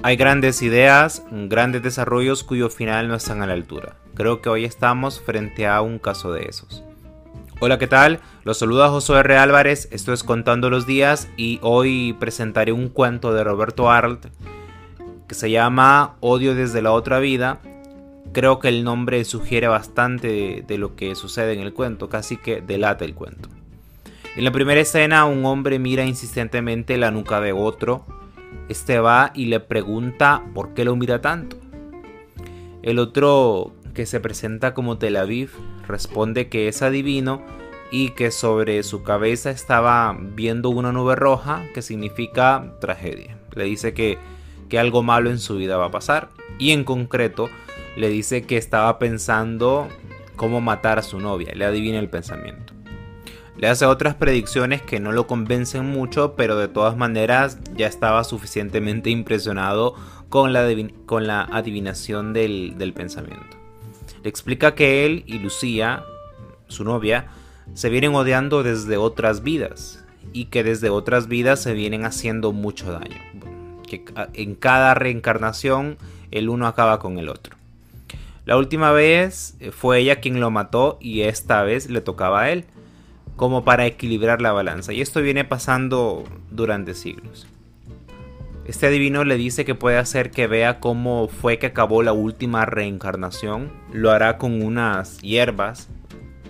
Hay grandes ideas, grandes desarrollos cuyo final no están a la altura. Creo que hoy estamos frente a un caso de esos. Hola, ¿qué tal? Los saluda Josué R. Álvarez, esto es Contando los Días y hoy presentaré un cuento de Roberto Arlt que se llama Odio desde la otra vida. Creo que el nombre sugiere bastante de lo que sucede en el cuento, casi que delata el cuento. En la primera escena un hombre mira insistentemente la nuca de otro este va y le pregunta por qué lo mira tanto. El otro, que se presenta como Tel Aviv, responde que es adivino y que sobre su cabeza estaba viendo una nube roja que significa tragedia. Le dice que, que algo malo en su vida va a pasar y en concreto le dice que estaba pensando cómo matar a su novia. Le adivina el pensamiento. Le hace otras predicciones que no lo convencen mucho, pero de todas maneras ya estaba suficientemente impresionado con la, con la adivinación del, del pensamiento. Le explica que él y Lucía, su novia, se vienen odiando desde otras vidas y que desde otras vidas se vienen haciendo mucho daño. Que en cada reencarnación el uno acaba con el otro. La última vez fue ella quien lo mató y esta vez le tocaba a él como para equilibrar la balanza. Y esto viene pasando durante siglos. Este adivino le dice que puede hacer que vea cómo fue que acabó la última reencarnación. Lo hará con unas hierbas,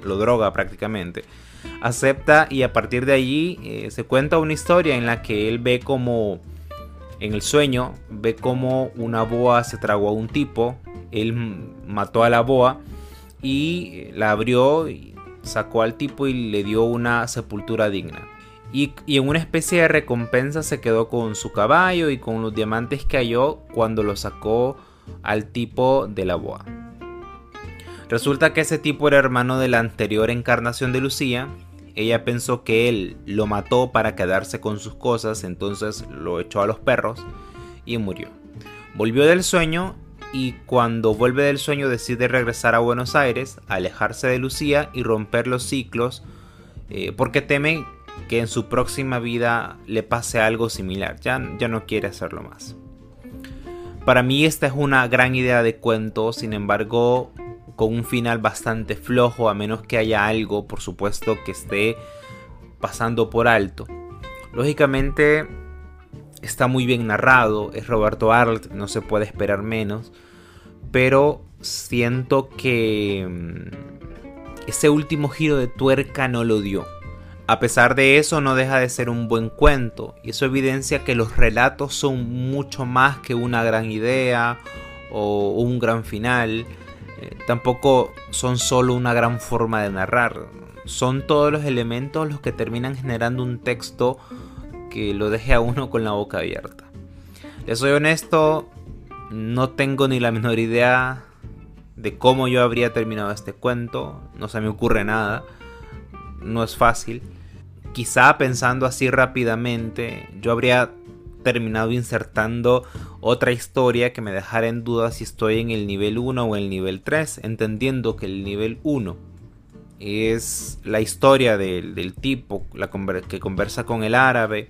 lo droga prácticamente. Acepta y a partir de allí eh, se cuenta una historia en la que él ve como en el sueño, ve como una boa se tragó a un tipo, él mató a la boa y la abrió y sacó al tipo y le dio una sepultura digna. Y, en una especie de recompensa se quedó con su caballo y con los diamantes que halló cuando lo sacó al tipo de la boa. Resulta que ese tipo era hermano de la anterior encarnación de Lucía. Ella pensó que él lo mató para quedarse con sus cosas, entonces lo echó a los perros y murió. Volvió del sueño y cuando vuelve del sueño decide regresar a Buenos Aires, alejarse de Lucía y romper los ciclos eh, porque teme que en su próxima vida le pase algo similar, ya, ya no quiere hacerlo más. Para mí esta es una gran idea de cuento, sin embargo con un final bastante flojo a menos que haya algo, por supuesto, que esté pasando por alto. Lógicamente está muy bien narrado, es Roberto Arlt, no se puede esperar menos, pero siento que mm, ese último giro de tuerca no lo dio. A pesar de eso, no deja de ser un buen cuento, y eso evidencia que los relatos son mucho más que una gran idea o un gran final. Eh, tampoco son solo una gran forma de narrar, son todos los elementos los que terminan generando un texto que lo deje a uno con la boca abierta. Les soy honesto, no tengo ni la menor idea de cómo yo habría terminado este cuento, no se me ocurre nada, no es fácil. Quizá pensando así rápidamente, yo habría terminado insertando otra historia que me dejara en duda si estoy en el nivel 1 o el nivel 3, entendiendo que el nivel 1 es la historia del, tipo que conversa con el árabe,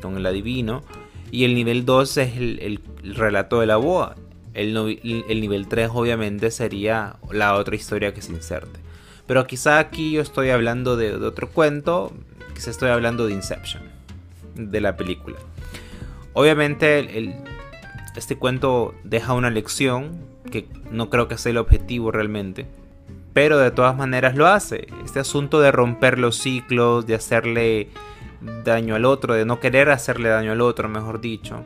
con el adivino, y el nivel 2 es el, relato de la boa. El, el, nivel 3 obviamente sería la otra historia que se inserte. Pero quizá aquí yo estoy hablando de, otro cuento, quizá estoy hablando de Inception, de la película. Obviamente este cuento deja una lección, que no creo que sea el objetivo realmente, pero de todas maneras lo hace. Este asunto de romper los ciclos, de hacerle daño al otro, de no querer hacerle daño al otro, mejor dicho.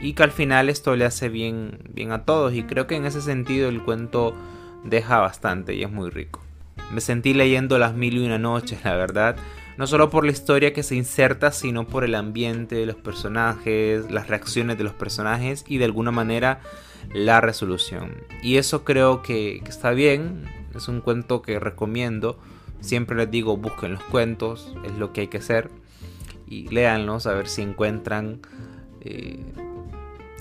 Y que al final esto le hace bien, bien a todos. Y creo que en ese sentido el cuento deja bastante y es muy rico. Me sentí leyendo las mil y una noches, la verdad. No solo por la historia que se inserta, sino por el ambiente de los personajes, las reacciones de los personajes y de alguna manera la resolución. Y eso creo que, que está bien. Es un cuento que recomiendo. Siempre les digo, busquen los cuentos, es lo que hay que hacer y léanlos a ver si encuentran, eh,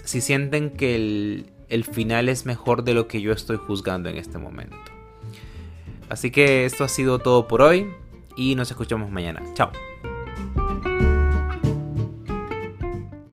si sienten que el, el final es mejor de lo que yo estoy juzgando en este momento. Así que esto ha sido todo por hoy y nos escuchamos mañana. Chao.